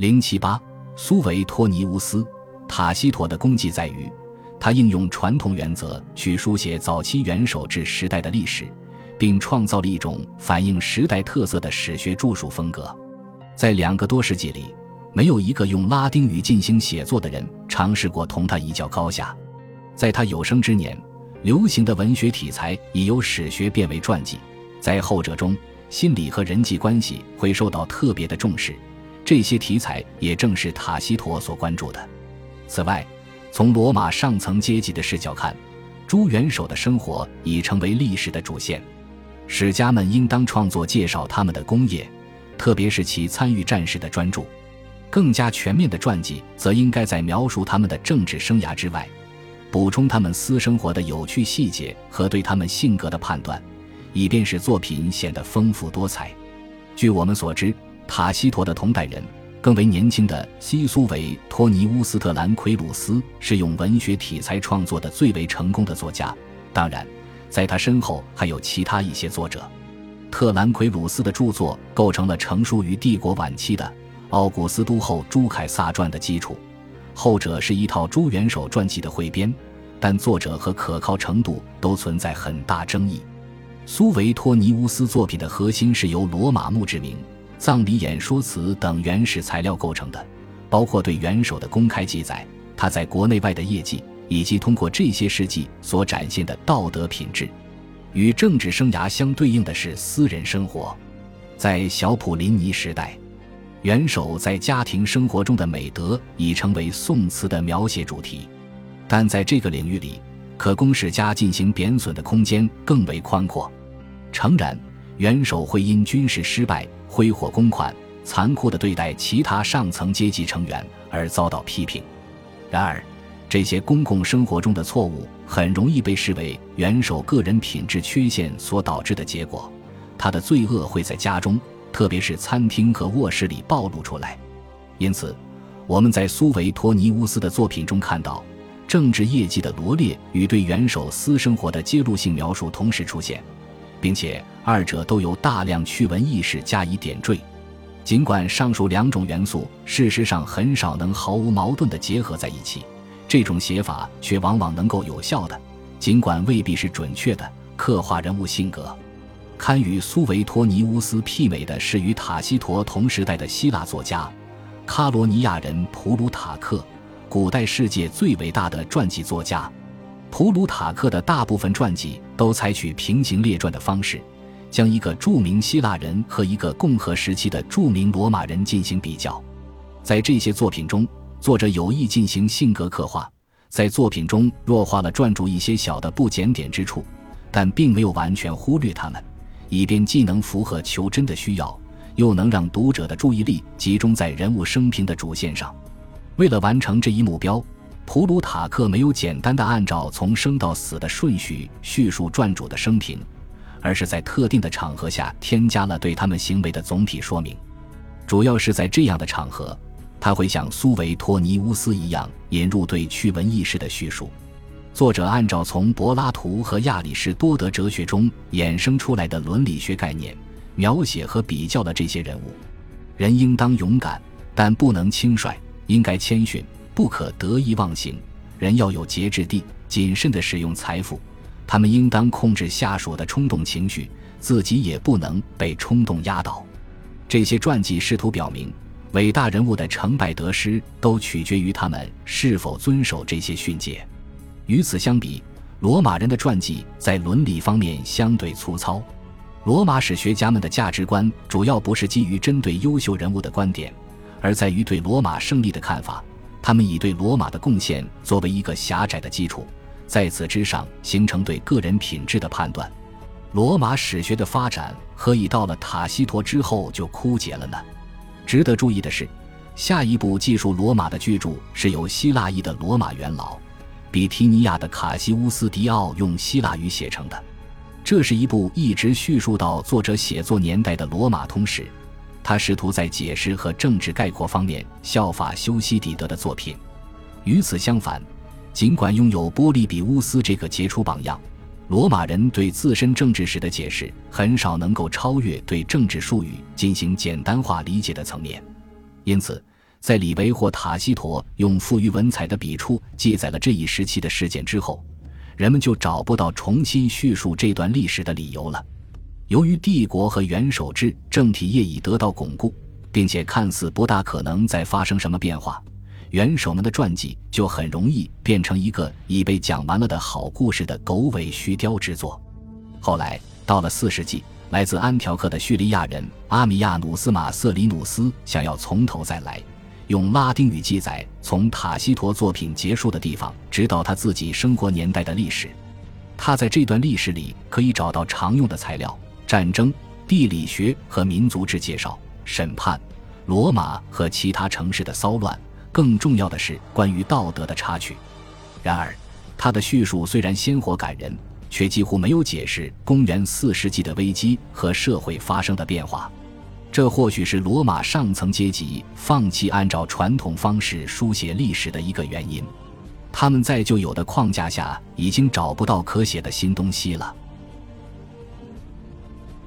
零七八，苏维托尼乌斯·塔西佗的功绩在于，他应用传统原则去书写早期元首制时代的历史，并创造了一种反映时代特色的史学著述风格。在两个多世纪里，没有一个用拉丁语进行写作的人尝试过同他一较高下。在他有生之年，流行的文学题材已由史学变为传记，在后者中，心理和人际关系会受到特别的重视。这些题材也正是塔西佗所关注的。此外，从罗马上层阶级的视角看，诸元首的生活已成为历史的主线。史家们应当创作介绍他们的功业，特别是其参与战事的专著。更加全面的传记则应该在描述他们的政治生涯之外，补充他们私生活的有趣细节和对他们性格的判断，以便使作品显得丰富多彩。据我们所知。塔西佗的同代人，更为年轻的西苏维托尼乌斯特兰奎鲁斯是用文学题材创作的最为成功的作家。当然，在他身后还有其他一些作者。特兰奎鲁斯的著作构成了成书于帝国晚期的《奥古斯都后朱凯撒传》的基础，后者是一套朱元首传记的汇编，但作者和可靠程度都存在很大争议。苏维托尼乌斯作品的核心是由罗马墓志铭。葬礼演说词等原始材料构成的，包括对元首的公开记载，他在国内外的业绩，以及通过这些事迹所展现的道德品质。与政治生涯相对应的是私人生活。在小普林尼时代，元首在家庭生活中的美德已成为宋词的描写主题。但在这个领域里，可供史家进行贬损的空间更为宽阔。诚然，元首会因军事失败。挥霍公款、残酷地对待其他上层阶级成员而遭到批评。然而，这些公共生活中的错误很容易被视为元首个人品质缺陷所导致的结果。他的罪恶会在家中，特别是餐厅和卧室里暴露出来。因此，我们在苏维托尼乌斯的作品中看到，政治业绩的罗列与对元首私生活的揭露性描述同时出现。并且二者都有大量趣闻轶事加以点缀，尽管上述两种元素事实上很少能毫无矛盾地结合在一起，这种写法却往往能够有效的，尽管未必是准确的刻画人物性格。堪与苏维托尼乌斯媲美的是与塔西佗同时代的希腊作家卡罗尼亚人普鲁塔克，古代世界最伟大的传记作家。普鲁塔克的大部分传记都采取平行列传的方式，将一个著名希腊人和一个共和时期的著名罗马人进行比较。在这些作品中，作者有意进行性格刻画，在作品中弱化了传主一些小的不检点之处，但并没有完全忽略他们，以便既能符合求真的需要，又能让读者的注意力集中在人物生平的主线上。为了完成这一目标。普鲁塔克没有简单的按照从生到死的顺序叙述传主的生平，而是在特定的场合下添加了对他们行为的总体说明。主要是在这样的场合，他会像苏维托尼乌斯一样引入对趣闻轶事的叙述。作者按照从柏拉图和亚里士多德哲学中衍生出来的伦理学概念，描写和比较了这些人物。人应当勇敢，但不能轻率；应该谦逊。不可得意忘形，人要有节制地、谨慎地使用财富。他们应当控制下属的冲动情绪，自己也不能被冲动压倒。这些传记试图表明，伟大人物的成败得失都取决于他们是否遵守这些训诫。与此相比，罗马人的传记在伦理方面相对粗糙。罗马史学家们的价值观主要不是基于针对优秀人物的观点，而在于对罗马胜利的看法。他们以对罗马的贡献作为一个狭窄的基础，在此之上形成对个人品质的判断。罗马史学的发展何以到了塔西佗之后就枯竭了呢？值得注意的是，下一部记述罗马的巨著是由希腊裔的罗马元老比提尼亚的卡西乌斯·迪奥用希腊语写成的。这是一部一直叙述到作者写作年代的罗马通史。他试图在解释和政治概括方面效法修昔底德的作品。与此相反，尽管拥有波利比乌斯这个杰出榜样，罗马人对自身政治史的解释很少能够超越对政治术语进行简单化理解的层面。因此，在李维或塔西佗用富于文采的笔触记载了这一时期的事件之后，人们就找不到重新叙述这段历史的理由了。由于帝国和元首制政体业已得到巩固，并且看似不大可能再发生什么变化，元首们的传记就很容易变成一个已被讲完了的好故事的狗尾续貂之作。后来到了四世纪。来自安条克的叙利亚人阿米亚努斯马瑟里努斯想要从头再来，用拉丁语记载从塔西佗作品结束的地方，直到他自己生活年代的历史。他在这段历史里可以找到常用的材料：战争、地理学和民族志介绍、审判、罗马和其他城市的骚乱，更重要的是关于道德的插曲。然而，他的叙述虽然鲜活感人。却几乎没有解释公元四世纪的危机和社会发生的变化，这或许是罗马上层阶级放弃按照传统方式书写历史的一个原因。他们在旧有的框架下已经找不到可写的新东西了。